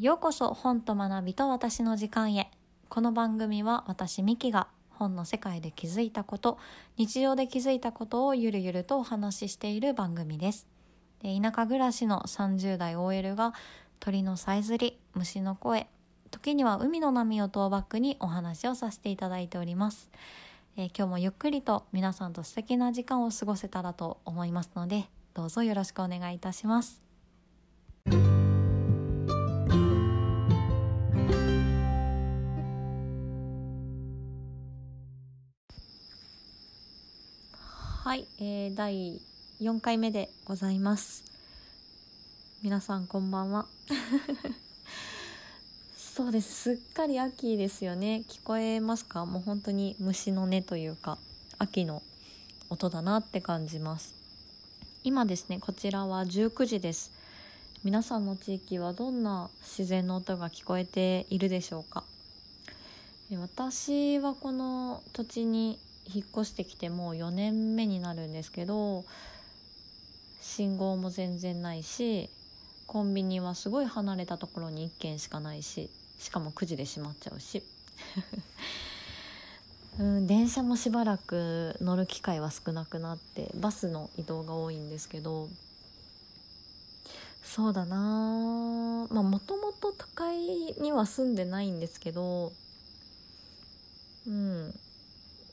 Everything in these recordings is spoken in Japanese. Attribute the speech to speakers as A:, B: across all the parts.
A: ようこそ本と学びと私の時間へ。この番組は私ミキが本の世界で気づいたこと日常で気づいたことをゆるゆるとお話ししている番組です。で田舎暮らしの30代 OL が鳥のさえずり虫の声時には海の波をトーバックにお話をさせていただいております、えー今日もゆっくりと皆さんと素敵な時間を過ごせたらと思いますのでどうぞよろしくお願いいたします。はい、えー、第4回目でございます。皆さんこんばんは。そうです。すっかり秋ですよね。聞こえますか？もう本当に虫の音というか秋の音だなって感じます。今ですねこちらは19時です。皆さんの地域はどんな自然の音が聞こえているでしょうか？え私はこの土地に引っ越してきてもう4年目になるんですけど信号も全然ないしコンビニはすごい離れたところに1軒しかないししかも9時で閉まっちゃうし。うん電車もしばらく乗る機会は少なくなってバスの移動が多いんですけどそうだなまあもともと都会には住んでないんですけどうん。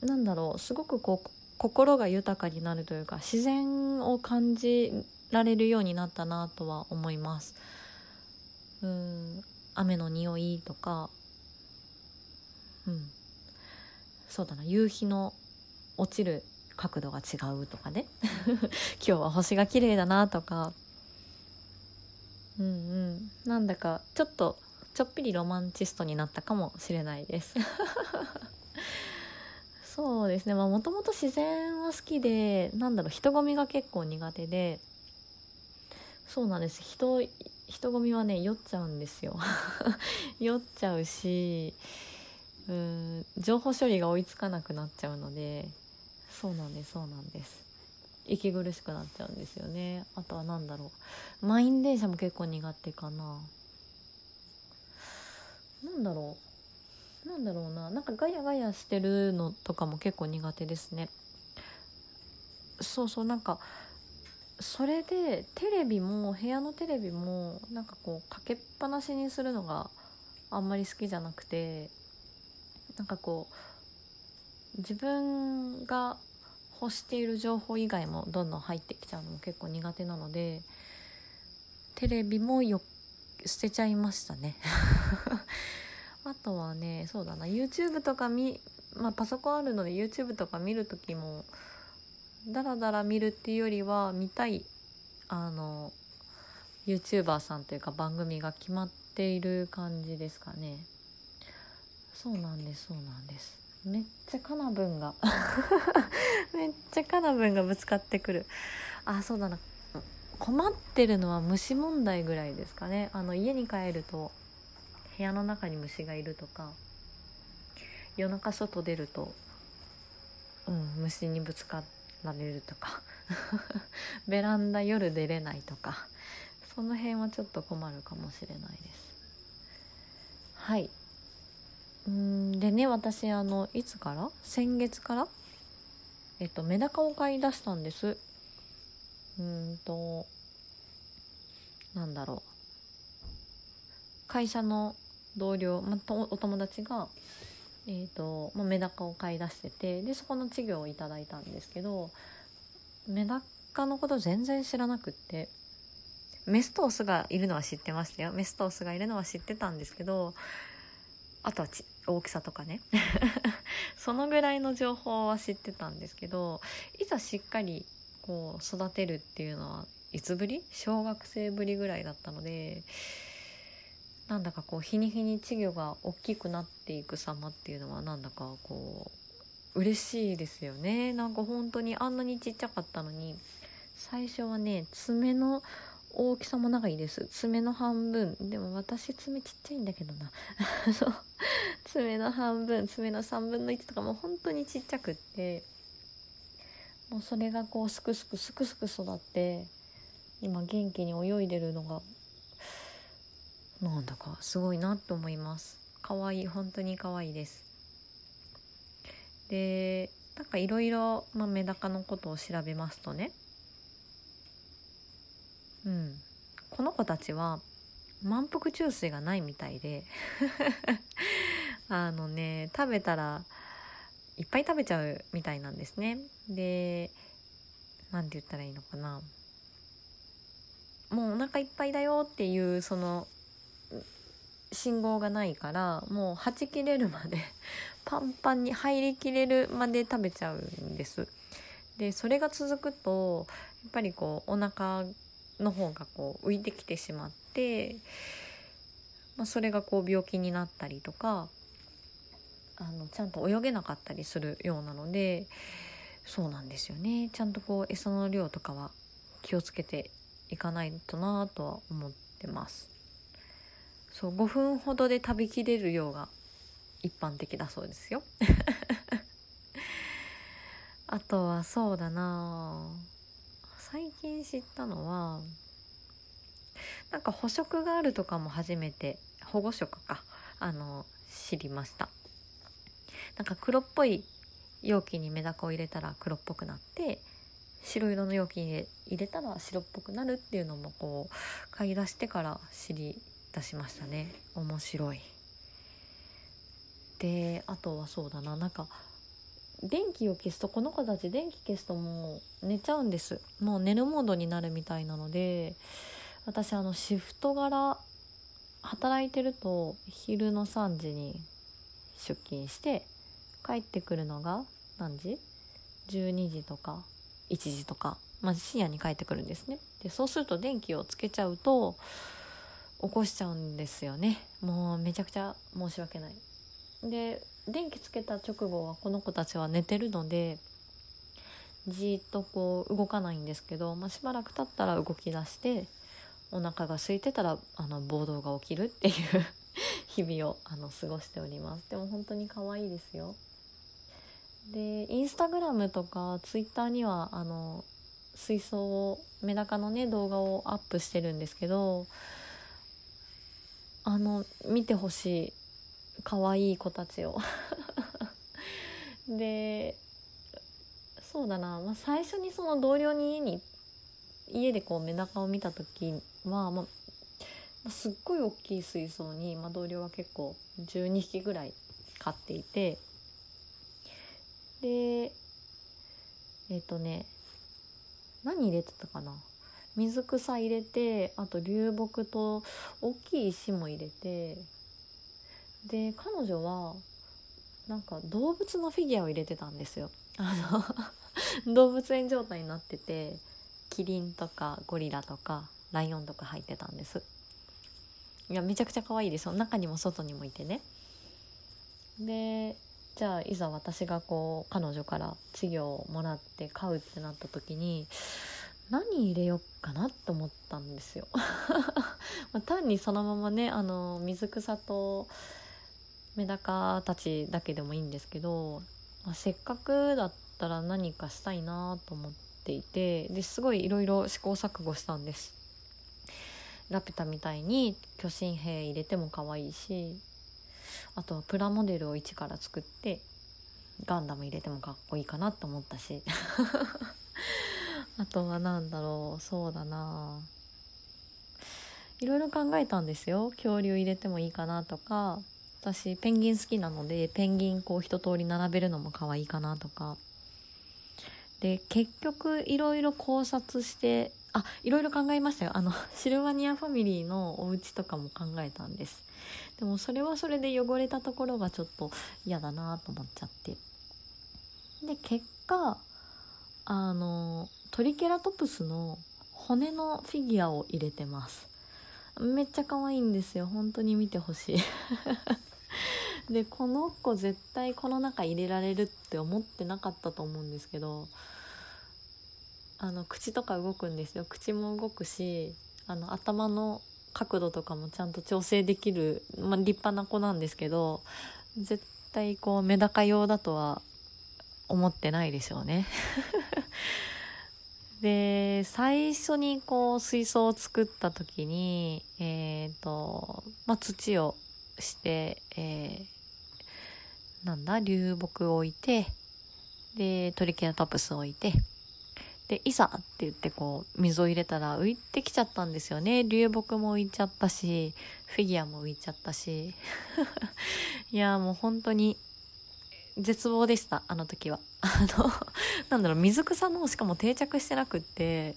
A: なんだろうすごくこう心が豊かになるというか自然を感じられるようになったなとは思います。うん。雨の匂いとか。うん。そうだな。夕日の落ちる角度が違うとかね。今日は星が綺麗だなとか。うんうん。なんだかちょっとちょっぴりロマンチストになったかもしれないです。そうですね。まあもともと自然は好きでなんだろう人混みが結構苦手で。そうなんです。人人混みはね酔っちゃうんですよ。酔っちゃうしうん情報処理が追いつかなくなっちゃうので。そうなんですそうなんです。息苦しくなっちゃうんですよね。あとは何だろう。満員電車も結構苦手かな。なんだろう。なんだろうな。なんかガヤガヤしてるのとかも結構苦手ですね。そうそうなんかそれでテレビも部屋のテレビもなんかこうかけっぱなしにするのがあんまり好きじゃなくてなんかこう自分が欲している情報以外もどんどん入ってきちゃうのも結構苦手なのでテレビもよ捨てちゃいましたね。あとはねそうだな YouTube とか見、まあ、パソコンあるので YouTube とか見る時もダラダラ見るっていうよりは見たいあの YouTuber さんというか番組が決まっている感じですかね。そうなんですそうなんです。めっちゃカナブンが めっちゃカナブンがぶつかってくる。あそうだな。困ってるのは虫問題ぐらいですかね。あの家に帰ると部屋の中に虫がいるとか夜中外出ると、うん、虫にぶつかられるとか ベランダ夜出れないとかその辺はちょっと困るかもしれないです。はい。うんでね私あのいつから？先月から？えっとメダカを買い出したんです。うんとなんだろう。会社の同僚、まあ、お友達が、えーとま、メダカを買い出しててでそこの稚魚をいただいたんですけどメダカのこと全然知らなくってメスとオスがいるのは知ってましたよ。メスとオスがいるのは知ってたんですけどあとは大きさとかね。そのぐらいの情報は知ってたんですけどいざしっかりこう育てるっていうのはいつぶり？小学生ぶりぐらいだったのでなんだかこう日に日に稚魚が大きくなっていく様っていうのはなんだかこう嬉しいですよね。なんか本当にあんなにちっちゃかったのに最初はね爪の大きさも長いです。爪の半分。でも私爪ちっちゃいんだけどな。そう。爪の半分爪の3分の1とかもう本当にちっちゃくってもうそれがこうすくすくすくすく育って今元気に泳いでるのがなんだかすごいなって思います。可愛い本当に可愛いです。でなんかいろいろメダカのことを調べますとね。うん。この子たちは満腹中枢がないみたいで。あのね食べたらいっぱい食べちゃうみたいなんですね。で何て言ったらいいのかな。もうお腹いっぱいだよっていうその信号がないからもうはち切れるまで パンパンに入りきれるまで食べちゃうんです。でそれが続くとやっぱりこうお腹の方がこう浮いてきてしまって、まあ、それがこう病気になったりとかあのちゃんと泳げなかったりするようなのでそうなんですよね。ちゃんとこう餌の量とかは気をつけていかないとなとは思ってます。そう5分ほどで食べきれる量が一般的だそうですよ。あとはそうだな。最近知ったのはなんか捕食があるとかも初めて保護色か。あの知りました。なんか黒っぽい容器にメダカを入れたら黒っぽくなって白色の容器に入れたら白っぽくなるっていうのもこう買い出してから知り出しましたね。面白い。であとはそうだな。なんか電気を消すとこの子たち電気消すともう寝ちゃうんです。もう寝るモードになるみたいなので私あのシフト柄働いてると昼の3時に出勤して帰ってくるのが何時 ?12 時とか1時とか、まあ、深夜に帰ってくるんですね。でそうすると電気をつけちゃうと起こしちゃうんですよね。もうめちゃくちゃ申し訳ない。で電気つけた直後はこの子たちは寝てるのでじっとこう動かないんですけど、まあ、しばらく経ったら動き出してお腹が空いてたらあの暴動が起きるっていう 日々をあの過ごしております。でも本当に可愛いですよ。でインスタグラムとかツイッターにはあの水槽をメダカのね動画をアップしてるんですけどあの見てほしい可愛い子たちを。でそうだな、まあ、最初にその同僚に家に家でこうメダカを見た時は、まあ、すっごい大きい水槽に、まあ、同僚は結構12匹ぐらい飼っていて。でえっ、ー、とね何入れてたかな。水草入れてあと流木と大きい石も入れてで彼女はなんか動物のフィギュアを入れてたんですよ。あの 動物園状態になっててキリンとかゴリラとかライオンとか入ってたんです。いやめちゃくちゃ可愛いです。よ中にも外にもいてね。でじゃあいざ私がこう彼女から稚魚をもらって飼うってなった時に何入れよっかなと思ったんですよ。ま単にそのままねあの水草とメダカたちだけでもいいんですけど、まあ、せっかくだったら何かしたいなと思っていてですごいいろいろ試行錯誤したんです。ラピュタみたいに巨神兵入れても可愛いしあとはプラモデルを一から作ってガンダム入れてもかっこいいかなと思ったし。あとは何だろうそうだな。いろいろ考えたんですよ。恐竜入れてもいいかなとか。私ペンギン好きなのでペンギンこう一通り並べるのも可愛いかなとか。で結局いろいろ考察してあいろいろ考えましたよ。あの シルバニアファミリーのお家とかも考えたんです。でもそれはそれで汚れたところがちょっと嫌だなと思っちゃって。で結果あのトリケラトプスの骨のフィギュアを入れてます。めっちゃ可愛いんですよ。本当に見てほしい。でこの子絶対この中入れられるって思ってなかったと思うんですけどあの口とか動くんですよ。口も動くしあの頭の角度とかもちゃんと調整できる、まあ、立派な子なんですけど絶対こうメダカ用だとは思ってないでしょうね。で最初にこう水槽を作った時にえっ、ー、とまあ、土をして、えー、なんだ流木を置いてでトリケラトプスを置いてでいざって言ってこう水を入れたら浮いてきちゃったんですよね。流木も浮いちゃったしフィギュアも浮いちゃったし。いやもう本当に絶望でしたあの時は。あのなんだろう水草もしかも定着してなくって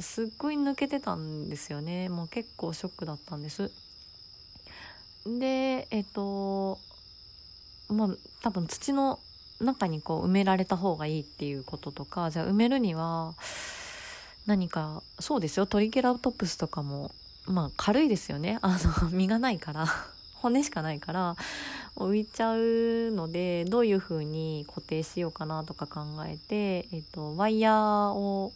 A: すっごい抜けてたんですよね。もう結構ショックだったんです。でえっとまあ多分土の中にこう埋められた方がいいっていうこととかじゃあ埋めるには何かそうですよトリケラトプスとかもまあ軽いですよね。あの 身がないから。骨しかないから浮いちゃうのでどういう風に固定しようかなとか考えて、えっと、ワイヤーを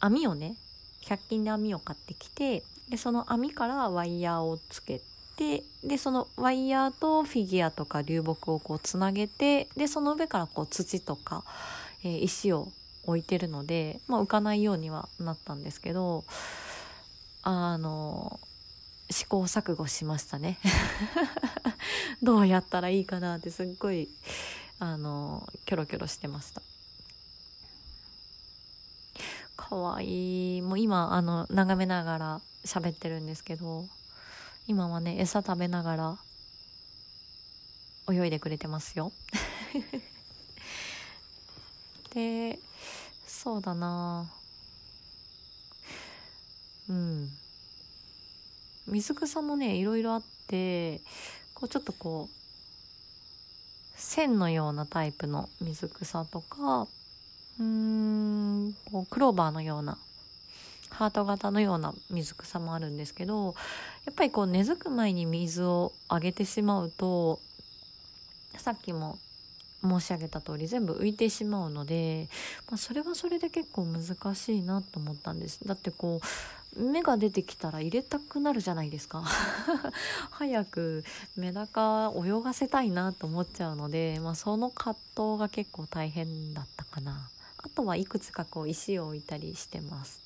A: 網をね100均で網を買ってきてでその網からワイヤーをつけてでそのワイヤーとフィギュアとか流木をこうつなげてでその上からこう土とか、えー、石を置いてるので、まあ、浮かないようにはなったんですけどあの試行錯誤しましたね。どうやったらいいかなってすっごいあのキョロキョロしてました。かわいい。もう今あの眺めながら喋ってるんですけど今はね餌食べながら泳いでくれてますよ。でそうだな。うん。水草もねいろいろあってこうちょっとこう線のようなタイプの水草とかうーんこうクローバーのようなハート型のような水草もあるんですけどやっぱりこう根付く前に水をあげてしまうとさっきも申し上げた通り全部浮いてしまうので、まあ、それはそれで結構難しいなと思ったんです。だってこう芽が出てきたら入れたくなるじゃないですか。早くメダカ泳がせたいなと思っちゃうので、まあ、その葛藤が結構大変だったかな。あとはいくつかこう石を置いたりしてます。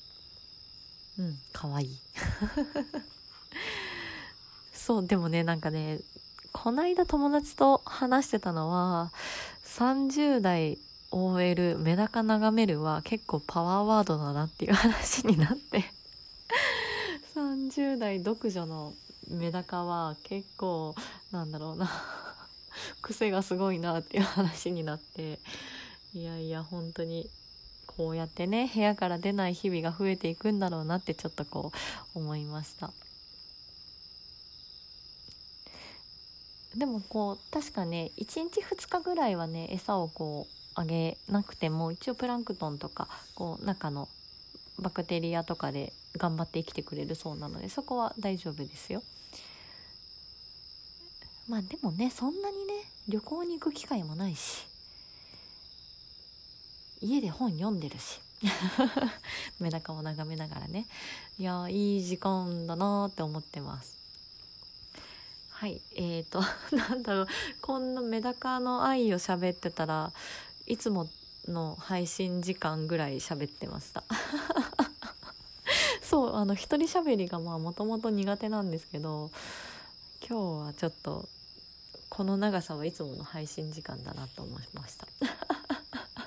A: うんかわい。い そうでもねなんかねこないだ友達と話してたのは30代 OL メダカ眺めるは結構パワーワードだなっていう話になって。30代独女のメダカは結構なんだろうな。癖がすごいなっていう話になって。いやいや本当にこうやってね部屋から出ない日々が増えていくんだろうなってちょっとこう思いました。でもこう確かね1日2日ぐらいはね餌をこうあげなくても一応プランクトンとかこう中のバクテリアとかで頑張って生きてくれるそうなのでそこは大丈夫ですよ。まあでもねそんなにね旅行に行く機会もないし家で本読んでるし。メダカを眺めながらね。いやいい時間だなって思ってます。はいえーと なんだろう。こんなメダカの愛を喋ってたらいつもの配信時間ぐらい喋ってました そうあの一人喋りがまあもともと苦手なんですけど今日はちょっとこの長さはいつもの配信時間だなと思いました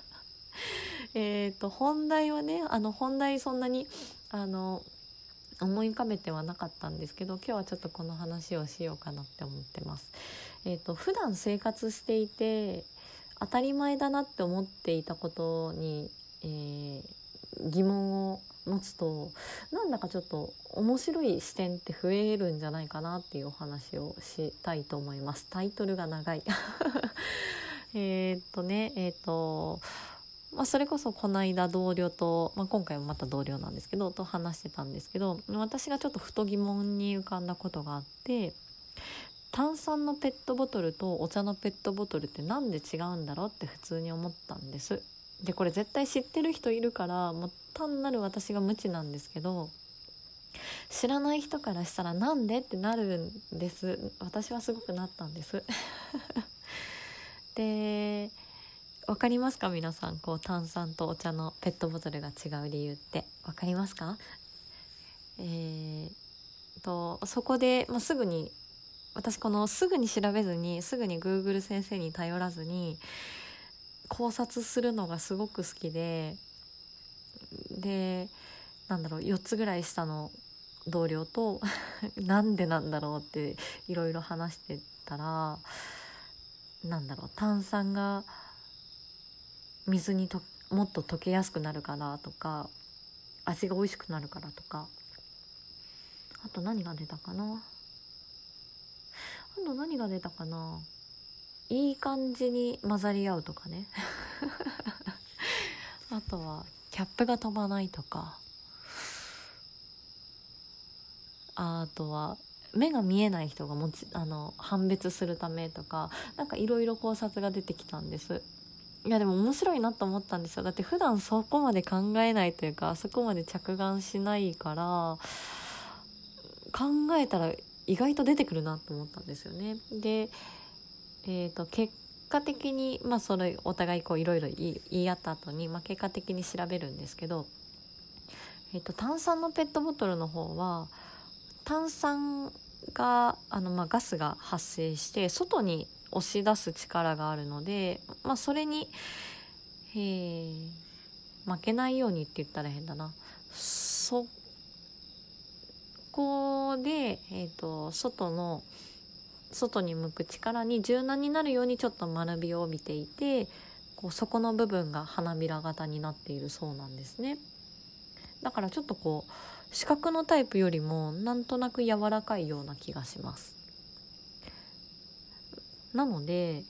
A: えっと本題はねあの本題そんなにあの思い浮かべてはなかったんですけど今日はちょっとこの話をしようかなって思ってます。えーと、普段生活していて当たり前だなって思っていたことに、えー、疑問を持つとなんだかちょっと面白い視点って増えるんじゃないかなっていうお話をしたいと思います。タイトルが長い えっとねえっ、とまあ、それこそこの間同僚と、まあ、今回もまた同僚なんですけどと話してたんですけど私がちょっとふと疑問に浮かんだことがあって炭酸のペットボトルとお茶のペットボトルって何で違うんだろう？って普通に思ったんです。でこれ絶対知ってる人いるからもう単なる私が無知なんですけど知らない人からしたらなんでってなるんです。私はすごくなったんです。で分かりますか？皆さんこう炭酸とお茶のペットボトルが違う理由って。分かりますか？えー、とそこで、まあ、すぐに私このすぐに調べずにすぐに Google 先生に頼らずに考察するのがすごく好きででなんだろう4つぐらい下の同僚と なんでなんだろうっていろいろ話してたらなんだろう炭酸が水にともっと溶けやすくなるからとか味が美味しくなるからとか。あと何が出たかな？あと何が出たかな？いい感じに混ざり合うとかね。あとはキャップが飛ばないとか。あとは目が見えない人がもちあの判別するためとか。なんかいろいろ考察が出てきたんです。いやでも面白いなと思ったんですよ。だって普段そこまで考えないというかそこまで着眼しないから考えたら意外と出てくるなと思ったんですよね。でえーと、結果的に、まあ、それお互いこういろいろ言い合った後に、まあ、結果的に調べるんですけど、えーと炭酸のペットボトルの方は炭酸があの、まあ、ガスが発生して外に押し出す力があるので、まあ、それに、えー、負けないようにって言ったら変だな。そこで、えーと、外の外に向く力に柔軟になるようにちょっと丸みを帯びていてこう底の部分が花びら型になっているそうなんですね。だからちょっとこう四角のタイプよりもなんとなく柔らかいような気がしますなので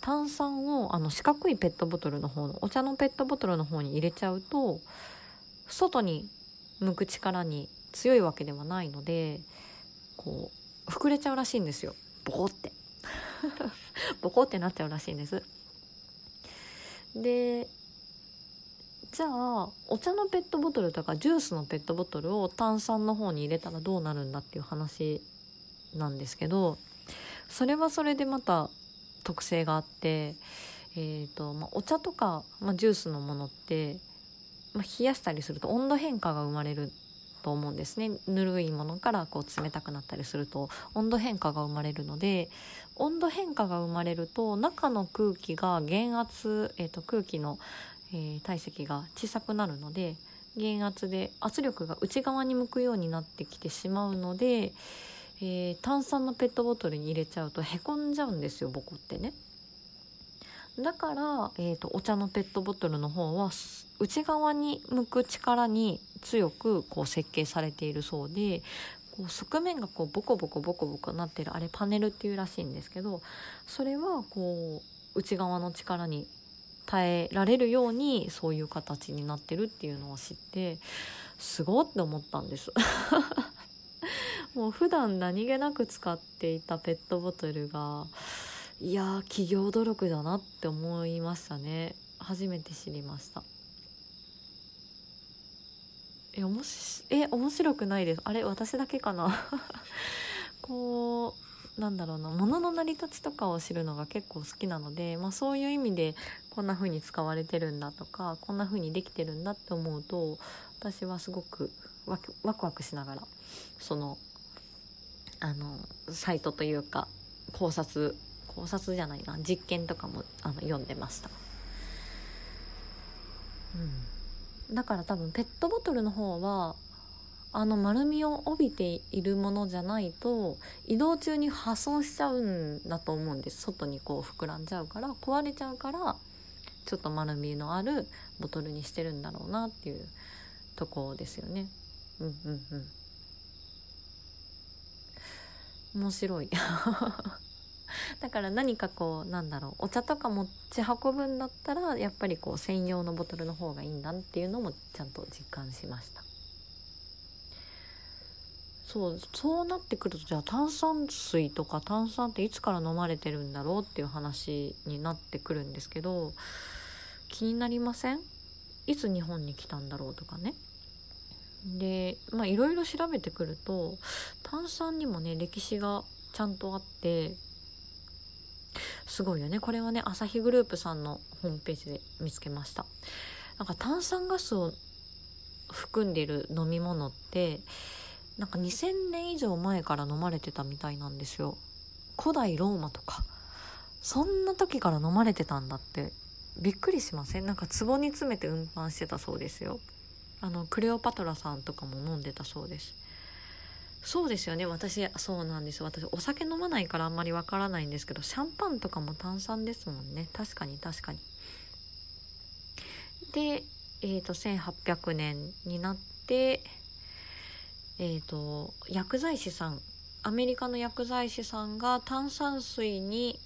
A: 炭酸をあの四角いペットボトルの方のお茶のペットボトルの方に入れちゃうと外に向く力に強いわけではないのでこう膨れちゃうらしいんですよ。ボコって。ボコってなっちゃうらしいんです。でじゃあお茶のペットボトルとかジュースのペットボトルを炭酸の方に入れたらどうなるんだっていう話なんですけどそれはそれでまた特性があって、えーとまあ、お茶とか、まあ、ジュースのものって、まあ、冷やしたりすると温度変化が生まれると思うんですねぬるいものからこう冷たくなったりすると温度変化が生まれるので温度変化が生まれると中の空気が減圧、えー、と空気のえー、体積が小さくなるので減圧で圧力が内側に向くようになってきてしまうので、えー、炭酸のペットボトルに入れちゃうとへこんじゃうんですよボコってね。だから、えーと、お茶のペットボトルの方は内側に向く力に強くこう設計されているそうでこう側面がこうボコボコボコボコなってるあれパネルっていうらしいんですけどそれはこう内側の力に耐えられるようにそういう形になってるっていうのを知ってすごって思ったんです。もう普段何気なく使っていたペットボトルがいや企業努力だなって思いましたね。初めて知りました。えおもしえ面白くないです。あれ私だけかな？こうなんだろうな。物の成り立ちとかを知るのが結構好きなので、まあ、そういう意味でこんな風に使われてるんだとかこんな風にできてるんだって思うと私はすごくワクワクワクしながらそのあのサイトというか考察考察じゃないな実験とかもあの読んでました。うん、だから多分ペットボトルの方はあの丸みを帯びているものじゃないと移動中に破損しちゃうんだと思うんです。外にこう膨らんじゃうから壊れちゃうからちょっと丸みのあるボトルにしてるんだろうなっていうとこですよね。うんうんうん。面白い。だから何かこうなんだろうお茶とか持ち運ぶんだったらやっぱりこう専用のボトルの方がいいんだっていうのもちゃんと実感しました。そうそうなってくるとじゃあ炭酸水とか炭酸っていつから飲まれてるんだろうっていう話になってくるんですけど気になりません？いつ日本に来たんだろうとかね。でまあいろいろ調べてくると炭酸にもね歴史がちゃんとあってすごいよね。これはね朝日グループさんのホームページで見つけました。なんか炭酸ガスを含んでいる飲み物ってなんか2000年以上前から飲まれてたみたいなんですよ。古代ローマとか。そんな時から飲まれてたんだってびっくりしません？なんか壺に詰めて運搬してたそうですよ。あのクレオパトラさんとかも飲んでたそうです。そうですよね私そうなんです私お酒飲まないからあんまりわからないんですけどシャンパンとかも炭酸ですもんね確かに確かにでえーと、1800年になってえーと薬剤師さんアメリカの薬剤師さんが炭酸水に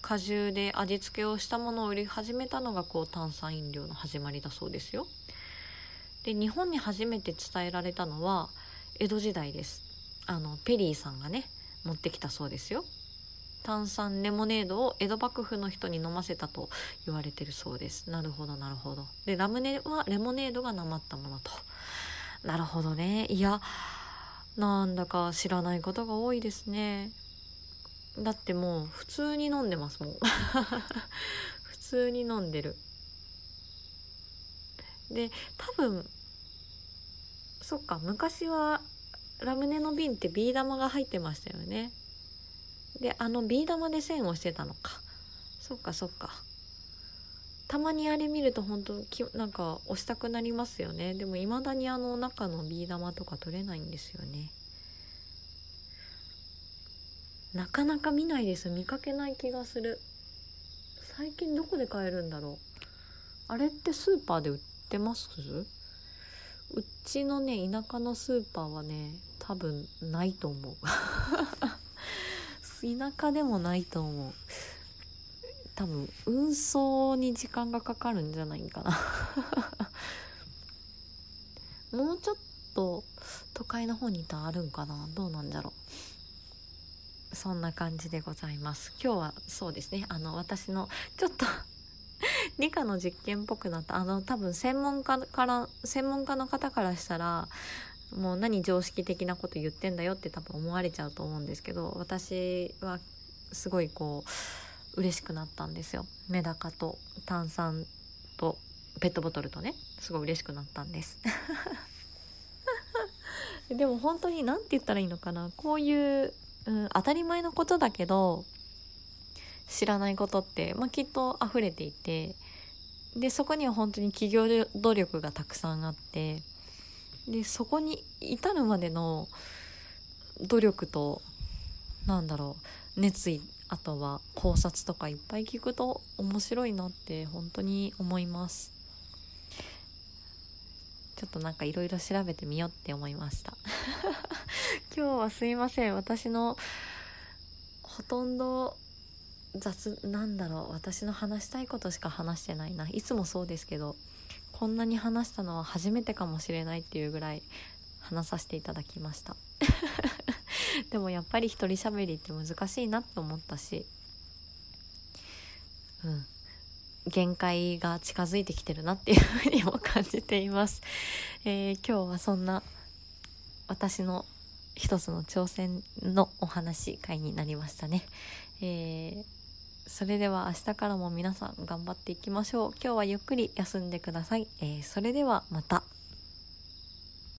A: 果汁で味付けをしたものを売り始めたのがこう炭酸飲料の始まりだそうですよ。で日本に初めて伝えられたのは江戸時代です。あのペリーさんがね持ってきたそうですよ。炭酸レモネードを江戸幕府の人に飲ませたと言われてるそうです。なるほどなるほど。でラムネはレモネードがなまったものと。なるほどね。いやなんだか知らないことが多いですね。だってもう普通に飲んでますもん 普通に飲んでるで多分そっか昔はラムネの瓶ってビー玉が入ってましたよね。であのビー玉で線をしてたのか。そっかそっか。たまにあれ見ると本当きなんか押したくなりますよね。でも未だにあの中のビー玉とか取れないんですよね。なかなか見ないです。見かけない気がする。最近どこで買えるんだろう。あれってスーパーで売ってます？うちのね田舎のスーパーはね多分ないと思う。田舎でもないと思う。多分運送に時間がかかるんじゃないかな。もうちょっと都会の方にいたらあるんかな。どうなんだろう。そんな感じでございます。今日はそうですね。あの私のちょっと理科の実験っぽくなった。あの多分専門家から専門家の方からしたらもう何常識的なこと言ってんだよって多分思われちゃうと思うんですけど私はすごいこう嬉しくなったんですよ。メダカと炭酸とペットボトルとねすごい嬉しくなったんです。でも本当に何て言ったらいいのかな。こういううん、当たり前のことだけど知らないことって、まあ、きっと溢れていてでそこには本当に企業努力がたくさんあってでそこに至るまでの努力となんだろう熱意あとは考察とかいっぱい聞くと面白いなって本当に思います。ちょっとなんかいろいろ調べてみようって思いました。今日はすいません。私のほとんど雑なんだろう。私の話したいことしか話してないな。いつもそうですけど。こんなに話したのは初めてかもしれないっていうぐらい話させていただきました。でもやっぱり一人喋りって難しいなって思ったし。うん。限界が近づいてきてるなっていうふうにも感じています、えー、今日はそんな私の一つの挑戦のお話会になりましたね。えー、それでは明日からも皆さん頑張っていきましょう。今日はゆっくり休んでください。えー、それではまた。